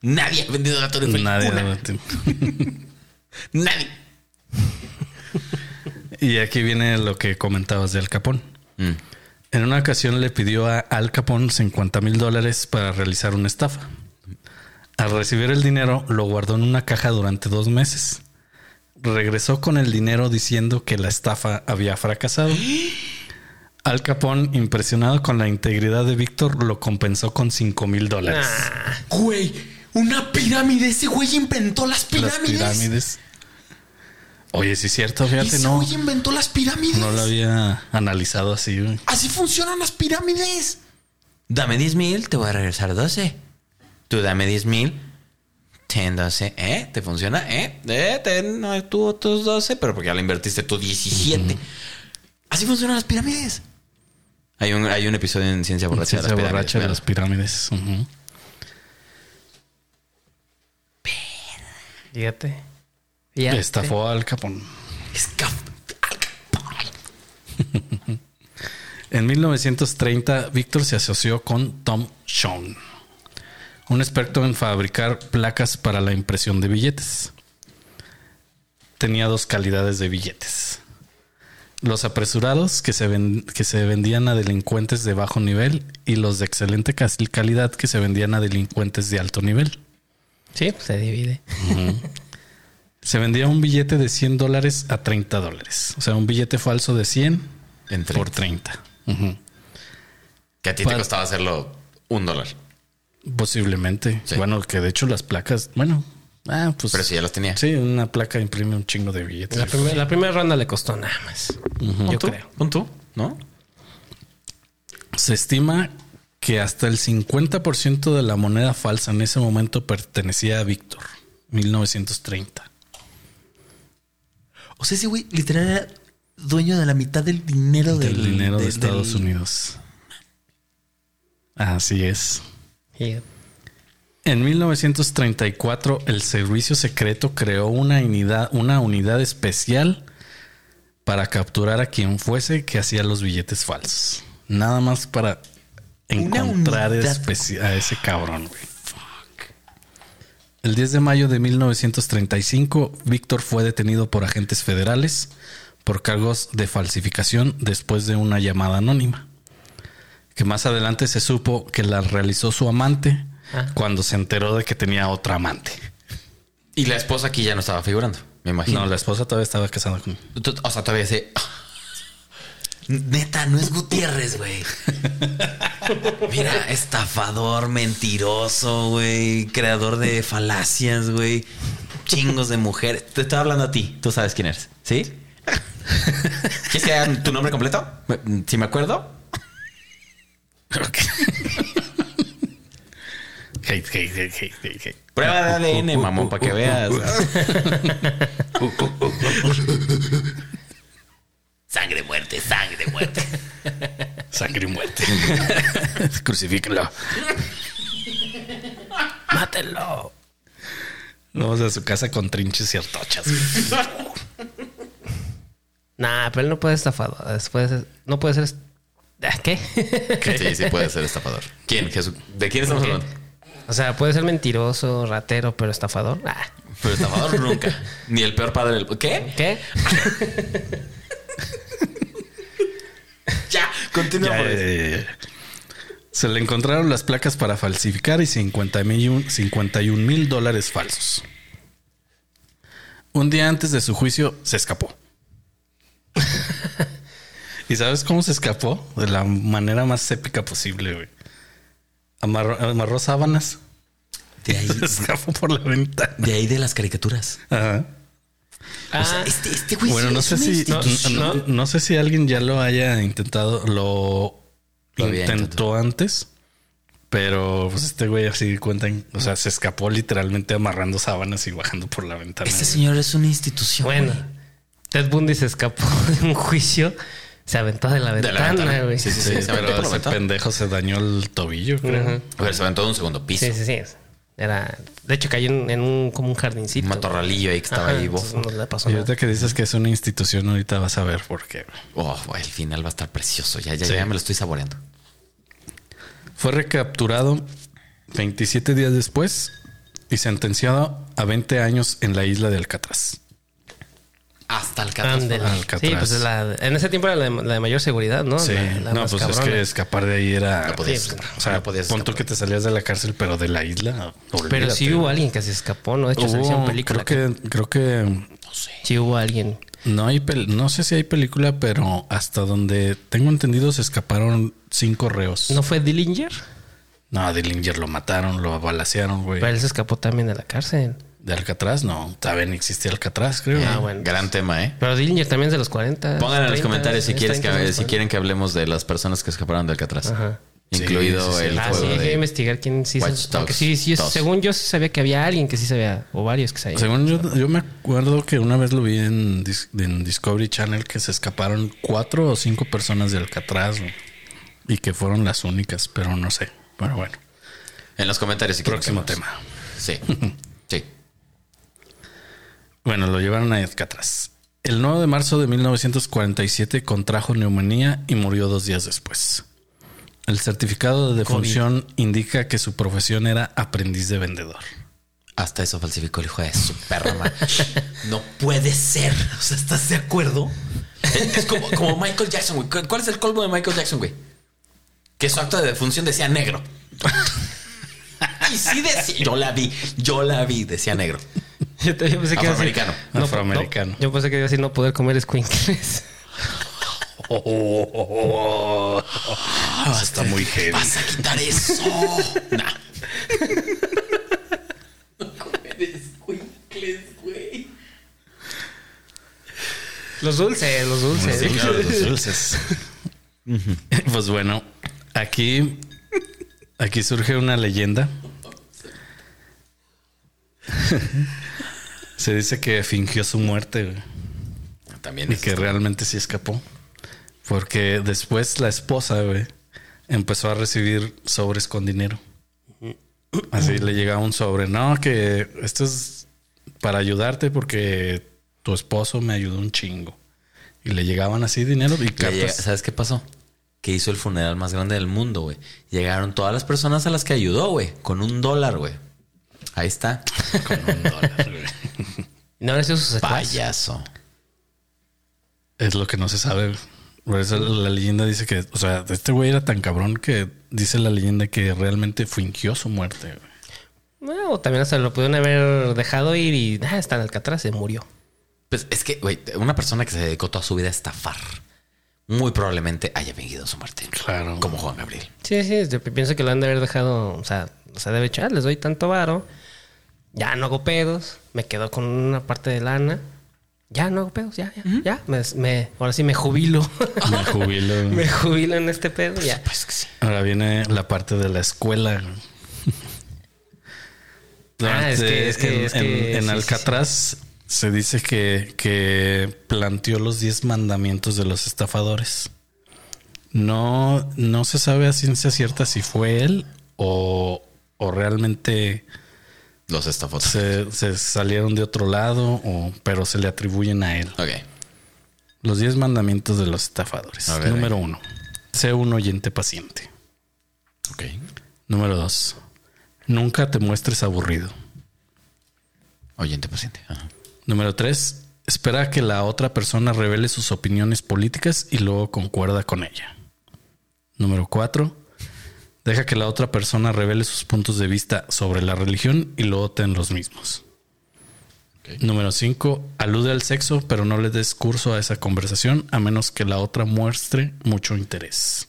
Nadie ha vendido la Torre Eiffel. Nadie. Una. (laughs) Nadie. Y aquí viene lo que comentabas de Al Capón. Mm. En una ocasión le pidió a Al Capón 50 mil dólares para realizar una estafa. Al recibir el dinero, lo guardó en una caja durante dos meses. Regresó con el dinero diciendo que la estafa había fracasado. Al Capón, impresionado con la integridad de Víctor, lo compensó con 5 mil dólares. Güey, una pirámide. Ese güey inventó las Las pirámides. pirámides. Oye, sí es cierto, fíjate, Ese no, güey inventó las pirámides. no lo había analizado así. güey. Así funcionan las pirámides. Dame 10 mil, te voy a regresar 12. Tú dame 10 mil, ten 12. ¿Eh? ¿Te funciona? ¿Eh? ¿Eh? Ten no, tú tus 12, pero porque ya le invertiste tú 17. Así funcionan las pirámides. Hay un, hay un episodio en Ciencia Borracha Ciencia de las borracha de pirámides. las pirámides. Ujú. Fíjate. Fíjate. Estafó al Capón. (laughs) En 1930, Víctor se asoció con Tom Schoen, un experto en fabricar placas para la impresión de billetes. Tenía dos calidades de billetes. Los apresurados que se, ven- que se vendían a delincuentes de bajo nivel y los de excelente calidad que se vendían a delincuentes de alto nivel. Sí, pues se divide. Se vendía un billete de 100 dólares a 30 dólares. O sea, un billete falso de 100 En por 30. 30. Ujú. Que a ti Para- te costaba hacerlo un dólar. Posiblemente. Sí. Bueno, que de hecho las placas, bueno, ah, pues. Pero si ya los tenía. Sí, una placa imprime un chingo de billetes. La, primer- la primera ronda le costó nada más. Yo tú, creo. pon tú, ¿no? Se estima que hasta el 50% de la moneda falsa en ese momento pertenecía a Víctor, 1930. O sea, ese güey literal era dueño de la mitad del dinero Del del, dinero de Estados del- Unidos. Así es. En 1934, el servicio secreto creó una unidad, una unidad especial para capturar a quien fuese que hacía los billetes falsos. Nada más para encontrar a ese cabrón. güey. El 10 de mayo de 1935, Víctor fue detenido por agentes federales por cargos de falsificación después de una llamada anónima. Que más adelante se supo que la realizó su amante Ah. cuando se enteró de que tenía otra amante. Y la esposa aquí ya no estaba figurando, me imagino. No, la esposa todavía estaba casada con. O sea, todavía se. Neta, no es Gutiérrez, güey. Mira, estafador, mentiroso, güey. Creador de falacias, güey. Chingos de mujeres. Te estaba hablando a ti. Tú sabes quién eres, ¿sí? ¿Quieres que haga tu nombre completo? Si me acuerdo. Hate, hate, hate, hate, hate. Prueba de ADN, mamón, para que veas. Sangre, muerte, sangre, muerte. Sangre y muerte. (laughs) Crucifíquenlo. Mátelo. Vamos a su casa con trinches y artochas. Nah, pero él no puede estafador. Después no puede ser. ¿Ah, ¿Qué? Sí, sí puede ser estafador. ¿Quién? Jesús? ¿De quién estamos hablando? o sea, puede ser mentiroso, ratero, pero estafador. Ah, Pero estafador nunca. Ni el peor padre del... ¿Qué? ¿Qué? (laughs) Ya, continúa Ya, por ya, eso. ya, ya. Se le encontraron las placas para falsificar y 51 mil dólares falsos. Un día antes de su juicio se escapó. (laughs) ¿Y sabes cómo se escapó? De la manera más épica posible, güey. Amarró, amarró sábanas. De ahí, (laughs) Se escapó por la ventana. de ahí de las caricaturas. Ajá. O sea, Ah, este, este güey Bueno, sí no es sé si institución. no, no sé si alguien ya lo haya intentado, lo intentó antes, pero pues este güey así cuentan, o sea, se escapó literalmente amarrando sábanas y bajando por la ventana. Este güey. señor es una institución. Bueno, güey. Ted Bundy se escapó (laughs) de un juicio, se aventó de la ventana, güey. Sí, sí, Sí, sí. se aventó ese pendejo se dañó el tobillo, creo. A ver, se aventó de un segundo piso. sí, sí. Era, de hecho, cayó en, en un como un jardincito. Un matorralillo ahí que estaba Ajá, bofo. no le pasó Y ahorita que dices que es una institución, ahorita vas a ver por qué. Oh, el final va a estar precioso. Ya, ya, Sí. ya me lo estoy saboreando. Fue recapturado 27 días después y sentenciado a 20 años en la isla de Alcatraz. Hasta. Ándele. Alcatraz. Sí, pues la- en ese tiempo era la de, la de mayor seguridad, ¿no? Sí, La- la no, pues es que escapar de ahí era. No podías Sí, escapar. o sea, no podías pon tú que te salías de la cárcel, pero de la isla. Pero sí hubo alguien que se escapó, ¿no? De hecho, se hizo Hubo- una película. creo que, creo que No sé. Sí hubo alguien. no hay pel- no sé si hay película, pero hasta donde tengo entendido se escaparon cinco reos. ¿No fue Dillinger? No, a Dillinger lo mataron, lo balacearon, güey. Pero él se escapó también de la cárcel. De Alcatraz, no. También existía Alcatraz, creo. Ah, bueno. Gran tema, ¿eh? Pero Dillinger también es de los 40. Pongan en los 30, comentarios si es quieres 30 de que, si quieren que hablemos de las personas que escaparon de Alcatraz. Ajá. Incluido Sí, sí, sí. el Ah, sí, juego hay que de... investigar quién sí. 2. según yo sí sabía que había alguien que sí sabía, o varios que sabían. Según yo, yo me acuerdo que una vez lo vi en, Dis- en Discovery Channel que se escaparon cuatro o cinco personas de Alcatraz y que fueron las únicas, pero no sé. Pero bueno, En los comentarios si quieren próximo tema. Sí. (laughs) Bueno, lo llevaron a Alcatraz. El 9 de marzo de 1947 contrajo neumonía y murió dos días después. El certificado de defunción indica que su profesión era aprendiz de vendedor. Hasta eso falsificó el hijo de su perra. (laughs) No puede ser. O sea, ¿estás de acuerdo? Es es como, como Michael Jackson, güey. ¿Cuál es el colmo de Michael Jackson, güey? Que su acto de defunción decía negro. (laughs) Y sí decía. Yo la vi, yo la vi, decía negro. (laughs) Yo te- yo pensé que iba a decir- Afroamericano. no, Afroamericano. no, yo pensé que iba a decir no poder comer squinkles. Ah, (laughs) está muy heavy. Vas a quitar eso. (laughs) Nah. Los dulces, los dulces. Sí, claro, los dulces. pues bueno, aquí, aquí surge una leyenda. Se dice que fingió su muerte güey, También y que realmente sí escapó. Porque después la esposa güey, empezó a recibir sobres con dinero. Así le llegaba un sobre. No, que esto es para ayudarte porque tu esposo me ayudó un chingo. Y le llegaban así dinero y llega- cartas. ¿Sabes qué pasó? Que hizo el funeral más grande del mundo, güey. Llegaron todas las personas a las que ayudó, güey. Con un dólar, güey. Ahí está. con un dólar, güey. No habrá sido su. Payaso. Es lo que no se sabe. Por eso la leyenda dice que, o sea, este güey era tan cabrón que dice la leyenda que realmente fingió su muerte. Bueno, o también hasta lo pudieron haber dejado ir y ah, está en Alcatraz, se murió. Pues es que, güey, una persona que se dedicó toda su vida a estafar, muy probablemente haya fingido su muerte. Claro. Como Juan Gabriel. Sí, sí, yo pienso que lo han de haber dejado, o sea, o sea, debe echar, les doy tanto varo, ya no hago pedos, me quedo con una parte de lana, ya no hago pedos, ya, ya, ya, me, me- ahora sí me jubilo, (laughs) Me jubilo. (laughs) me jubilo en este pedo, ya. Pues que sí. Ahora viene la parte de la escuela. Ah, es que- es que- en, es que- en- en sí, sí, Alcatraz se dice que, que planteó los 10 mandamientos de los estafadores. No, no se sabe a ciencia cierta si fue él o, o realmente Los estafos. se, se salieron de otro lado, o, pero se le atribuyen a él. Ok. Los 10 mandamientos de los estafadores. Ver, Número uno, sé un oyente paciente. Ok. Número dos, nunca te muestres aburrido. Oyente paciente. Ajá. Número tres, espera a que la otra persona revele sus opiniones políticas y luego concuerda con ella. Número cuatro, deja que la otra persona revele sus puntos de vista sobre la religión y luego ten los mismos. Ok. Número 5. Alude al sexo, pero no le des curso a esa conversación a menos que la otra muestre mucho interés.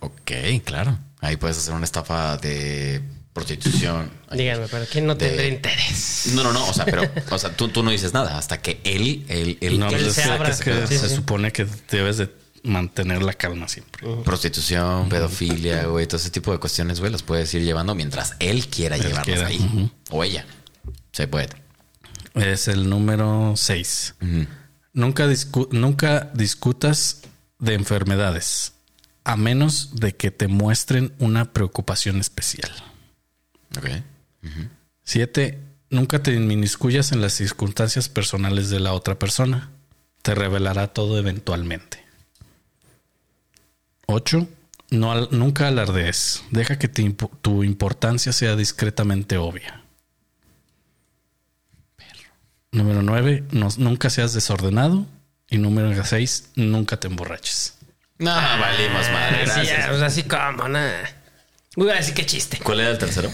Ok, claro. Ahí puedes hacer una estafa de prostitución. Díganme, pero ¿quién no De- tendrá interés? No, no, no. O sea, pero, o sea, tú, tú no dices nada hasta que él, él, él, No, que él pues se es abra. que Sí, se sí. supone que debes de mantener la calma siempre. Prostitución, pedofilia, güey, todo ese tipo de cuestiones, güey, las puedes ir llevando mientras él quiera Él llevarlas quiera, ahí. O ella. Se puede. Es el número 6. Ujú. Nunca, discu- nunca discutas de enfermedades, a menos de que te muestren una preocupación especial. Ok. 7. Nunca te inmiscuyas en las circunstancias personales de la otra persona. Te revelará todo eventualmente. 8. No nunca alardees. Deja que te tu importancia sea discretamente obvia. Número 9. nunca seas desordenado. Y número 6. Nunca te emborraches. No, valimos madre. Así, Gracias. sea, así como, nada. Uy, así que chiste. ¿Cuál era el tercero?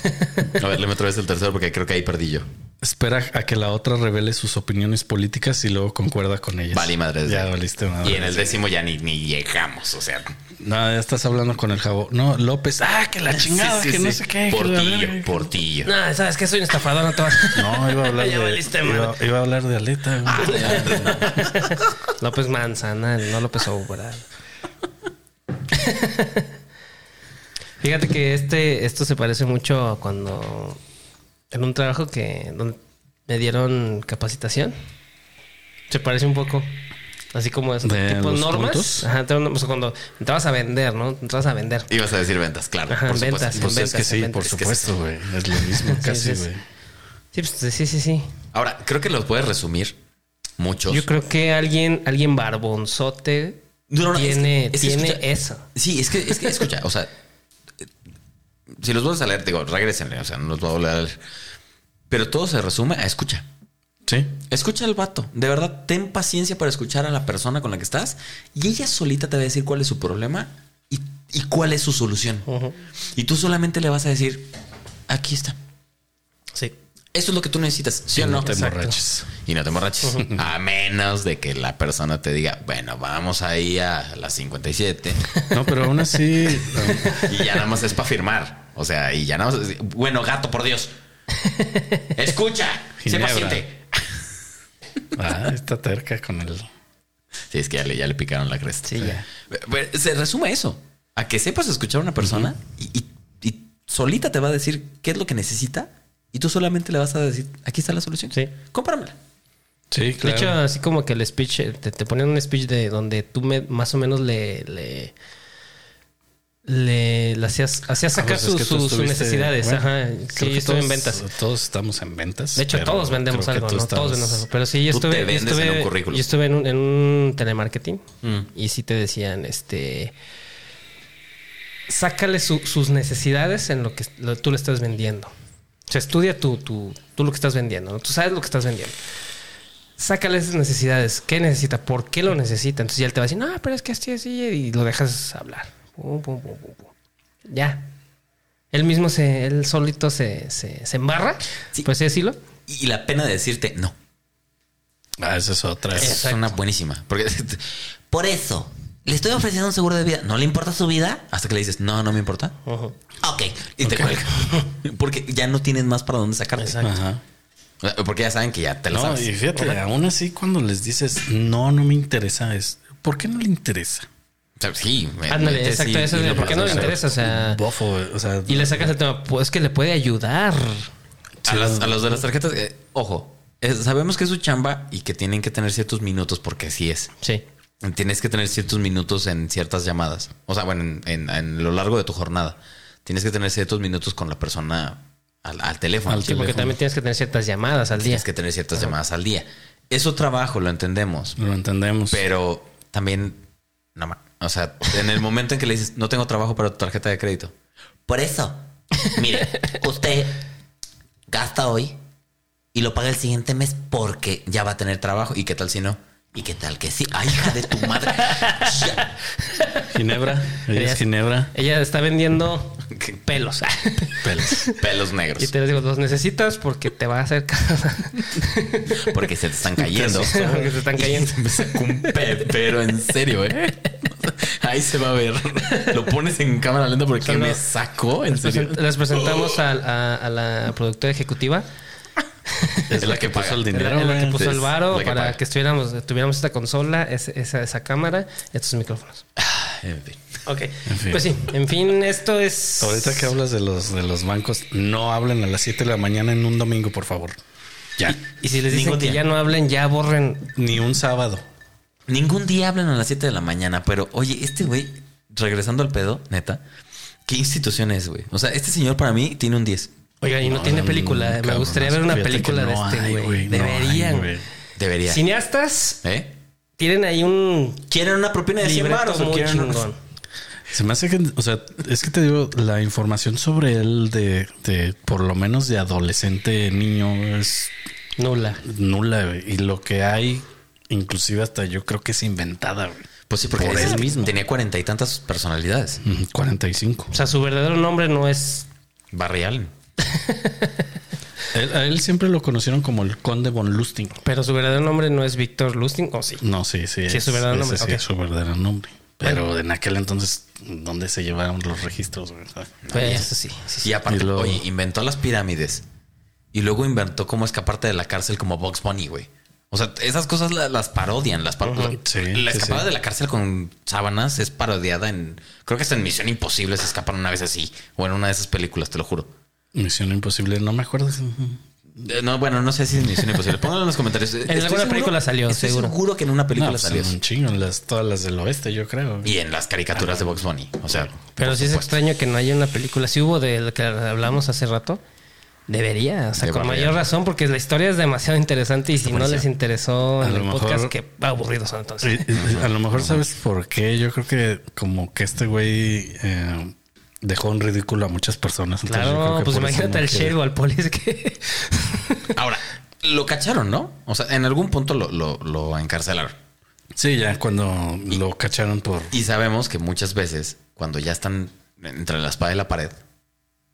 A ver, léeme otra vez el tercero porque creo que ahí perdí yo. Espera a que la otra revele sus opiniones políticas y luego concuerda con ellas. Vale, madre. Ya valiste madre. Y en el décimo ya ni, ni llegamos, o sea. No, ya estás hablando con el jabón. No, López. Ah, que la chingada, Sí, sí, que no sí. sé qué. que Portillo, verga. portillo. No, sabes que soy un estafador, no te vas. (laughs) No, iba a hablar (laughs) Ya de. valiste Iba, madre. iba a hablar de Aleta. güey. (laughs) López Manzana, no López Obrador. Fíjate que este, esto se parece mucho a cuando en un trabajo que donde me dieron capacitación. Se parece un poco. Así como es ¿De tipo los normas. puntos? Ajá, o sea, cuando entrabas a vender, ¿no? Entrabas a vender. Ibas a decir ventas, claro. Ajá, por supuesto. ventas. Pues es que ventas, sí, ventas. por Es que supuesto, güey. Es lo (laughs) mismo casi, sí, sí. güey. Sí, pues, sí, sí, sí. Ahora, creo que los puedes resumir muchos. Yo creo que alguien, alguien barbonzote No, no, no, tiene, es es que tiene escucha- eso. Sí, es que, es que escucha, o sea, si los vuelves a leer, digo, regresenle, o sea, no los voy a volver a leer. Pero todo se resume a escucha. Sí. Escucha al vato. De verdad, ten paciencia para escuchar a la persona con la que estás y ella solita te va a decir cuál es su problema y, y cuál es su solución. Y tú solamente le vas a decir, aquí está. Sí. Eso es lo que tú necesitas, ¿sí o no no? te emborraches. Y no te emborraches. A menos de que la persona te diga, bueno, vamos ahí a las 57 No, pero aún así. (laughs) y ya nada más es para firmar. O sea, y ya nada más. es- Bueno, gato, por Dios. (laughs) Escucha, sé paciente. (laughs) ah, está terca con el. Sí, es que ya le, ya le picaron la cresta. Sí, ya. Pero Se resume eso. A que sepas escuchar a una persona y, y- y solita te va a decir qué es lo que necesita y tú solamente le vas a decir, aquí está la solución. Sí. Cómpramela. Sí, De claro. hecho, así como que el speech, eh, te, te ponían un speech de donde tú me- más o menos le, le, le, le hacías, hacías Ah, sacar pues sus, necesidades. bueno, Ajá. Sí, que yo estuve en ventas. Todos estamos en ventas. De hecho, todos vendemos algo, ¿no? Todos vendemos algo. Pero sí, yo estuve, yo vendes en estuve, un yo estuve en un, en un telemarketing Mm. y sí te decían, este, sácale su- sus necesidades en lo que lo- tú le estás vendiendo. O sea, estudia tú, tú, tú lo que estás vendiendo. ¿no? Tú sabes lo que estás vendiendo. Sácale esas necesidades. ¿Qué necesita? ¿Por qué lo necesita? Entonces ya él te va a decir, no, pero es que así, así, y lo dejas hablar. Pum, pum, pum, pum, pum. Ya. Él mismo se, él solito se, se, se embarra, Sí. así decirlo. Y la pena de decirte no. Ah, esa es otra. Esa es una buenísima. Porque (laughs) por eso le estoy ofreciendo un seguro de vida. ¿No le importa su vida? Hasta que le dices, no, no me importa. Ujú. Ok. Y te cuelga. (laughs) Porque ya no tienes más para dónde sacarte. Exacto. Ajá. Porque ya saben que ya te lo No, sabes. y fíjate, aún así cuando les dices no, no me interesa, es ¿por qué no le interesa? O sea, sí. me- Ándale, exacto, y- eso de lo por qué no le interesa, o sea, Bofo, güey, o sea, y le sacas el tema, pues que le puede ayudar. A, las- a los de las tarjetas, eh, ojo, es- sabemos que es su chamba y que tienen que tener ciertos minutos porque así es. Sí. Tienes que tener ciertos minutos en ciertas llamadas. O sea, bueno, en, en- en lo largo de tu jornada. Tienes que tener ciertos minutos con la persona al, al teléfono. Al Sí, porque también tienes que tener ciertas llamadas al día. Tienes que tener ciertas llamadas al día. Es su trabajo, lo entendemos. lo entendemos. Pero también, no o sea, en el momento en que le dices, no tengo trabajo para tu tarjeta de crédito. Por eso, mire, usted gasta hoy y lo paga el siguiente mes porque ya va a tener trabajo. ¿Y qué tal si no? ¿Y qué tal que sí? ¡Ay, hija de tu madre! Ginebra, ella Ella- es Ginebra. Ella está vendiendo pelos. Pelos. Pelos negros. y te digo, los necesitas porque te va a hacer caso. Porque se te están cayendo. Porque se están cayendo. Me sacó un pepero, en serio, ¿eh? Ahí se va a ver. Lo pones en cámara lenta porque me sacó, en Les serio. present- Les presentamos a, a- a la productora ejecutiva (laughs) Es la que puso el dinero, es la que puso el varo para paga. que estuviéramos, tuviéramos esta consola, es- esa, esa cámara, estos micrófonos. En fin. Ok. fin. Pues sí, en fin, esto es. Ahorita que hablas de los, de los bancos, no hablen a las 7 de la mañana en un domingo, por favor. Ya. Y si les dicen Ningún que día. ya no hablen, ya borren. Ni un sábado. Ningún día hablan a las 7 de la mañana, pero oye, este güey, regresando al pedo, neta, ¿qué institución es, güey? O sea, este señor para mí tiene un 10. Oiga, y no, No, tiene película. Me gustaría ver una película de no este güey. no hay, Deberían. Cineastas ¿Eh? tienen ahí un ¿Quieren una propina de 100 libreto baros o quieren chingón. (laughs) Se me hace que, o sea, es que te digo, la información sobre él de, de por lo menos de adolescente, niño, es Nula. nula, güey. Y lo que hay, inclusive hasta yo creo que es inventada, güey. Pues sí, porque Por es- él mismo. tenía cuarenta y tantas personalidades. Ujú, 45. O sea, su verdadero nombre no es. Barry Allen. Él- (laughs) a él siempre lo conocieron como el conde von Lusting. Pero su verdadero nombre no es Víctor Lusting, ¿o sí? No, sí, sí. Sí, es su verdadero nombre, Sí, es su verdadero nombre. Pero en aquel entonces, ¿dónde se llevaron los registros? Pues eso sí. sí, sí. Y aparte, Y luego- oye, inventó las pirámides. Y luego inventó cómo escaparte de la cárcel como Box Bunny, güey. O sea, esas cosas la- las parodian. Las par- Sí, la sí, escapada sí. de la cárcel con sábanas es parodiada en... Creo que hasta en Misión Imposible se escapan una vez así. O en una de esas películas, te lo juro. Misión Imposible, no me acuerdo. Eh, No, bueno, no sé si es Misión Imposible. Pónganlo en los comentarios. En alguna película salió, estoy seguro. seguro que en una película No, pues, salió. son un chingo, las, todas las del oeste, yo creo. Y en las caricaturas de Box Bunny. O sea, Pero sí es supuesto. extraño que no haya una película. Si hubo de lo que hablamos hace rato. Debería, o sea, con mayor razón, porque la historia es demasiado interesante y si no les interesó A en lo el mejor- podcast, que aburridos son entonces. Y- y A lo mejor sabes por qué. Yo creo que como que este güey eh, dejó en ridículo a muchas personas. Entonces yo creo Claro, que pues imagínate al sheriff o al polis que... (laughs) Ahora, lo cacharon, ¿no? O sea, en algún punto lo, lo, lo encarcelaron. Sí, ya cuando lo cacharon por... Y sabemos que muchas veces, cuando ya están entre la espada y la pared,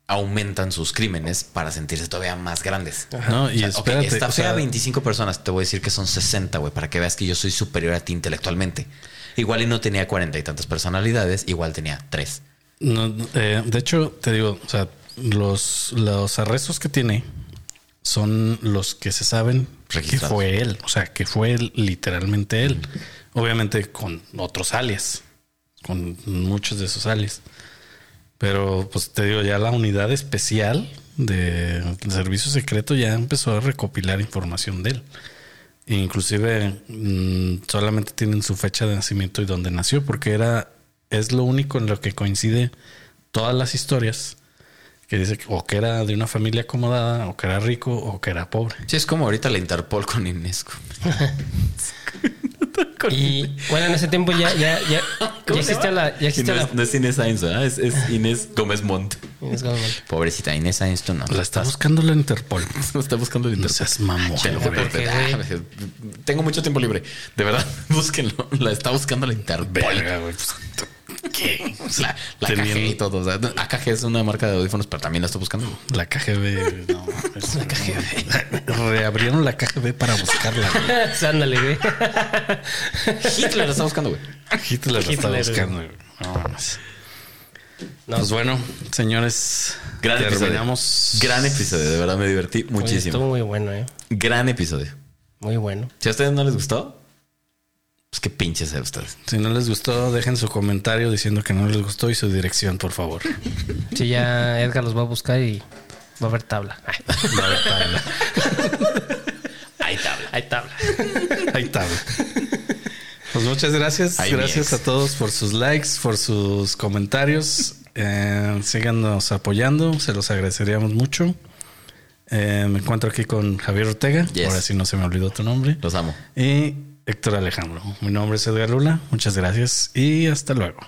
aumentan sus crímenes para sentirse todavía más grandes. No, y O sea, ok, espérate. está o fea sea, 25 personas, te voy a decir que son 60, güey, para que veas que yo soy superior a ti intelectualmente. Igual y no tenía cuarenta y tantas personalidades, igual tenía tres. No, eh, de hecho, te digo, o sea, los, los arrestos que tiene son los que se saben que fue él. O sea, que fue él, literalmente él. Obviamente con otros alias, con muchos de esos alias. Pero pues te digo, ya la unidad especial de servicio secreto ya empezó a recopilar información de él. E inclusive mm, solamente tienen su fecha de nacimiento y dónde nació, porque era es lo único en lo que coincide todas las historias que dice que o que era de una familia acomodada, o que era rico, o que era pobre. Sí, es como ahorita la Interpol con Inesco. (laughs) y bueno, en ese tiempo ya, ya, ya, (laughs) ya existía la... Ya existía no, la... es, no es Inés Sainz, ¿verdad? Es, es Inés Gómez Montt. Inés Goldman. Pobrecita Inés Sainz, tú no. La está buscando la Interpol. (laughs) No está buscando No Interpol. seas mamón. Ah, Tengo mucho tiempo libre. De verdad, búsquenlo. La está buscando la Interpol. Verga, güey. La, la Teniendo- KG y todo. O sea, AKG es una marca de audífonos, pero también la estoy buscando. La KGB. No, es- no. Reabrieron la KGB para buscarla. güey. (laughs) Sí, Ándale, güey. Hitler la está buscando, güey. Hitler la está buscando. güey. No. Pues bueno, señores, Gran episodio. terminamos. Gran episodio, de verdad me divertí Oye, Estuvo muchísimo. muy bueno, ¿eh? Gran episodio. Muy bueno. Si a ustedes no les gustó, pues qué pinches de ustedes. Si no les gustó, dejen su comentario diciendo que no les gustó y su dirección, por favor. Sí, ya Edgar los va a buscar y va a haber tabla. Ay, (laughs) Va a haber tabla. Ahí tabla. Hay tabla. Hay tabla. Pues muchas gracias. Ay, gracias a todos por sus likes, por sus comentarios. Eh, síganos apoyando, se los agradeceríamos mucho. Eh, me encuentro aquí con Javier Ortega. Yes. Ahora sí no se me olvidó tu nombre. Los amo. Y Héctor Alejandro. Mi nombre es Edgar Lula. Muchas gracias y hasta luego.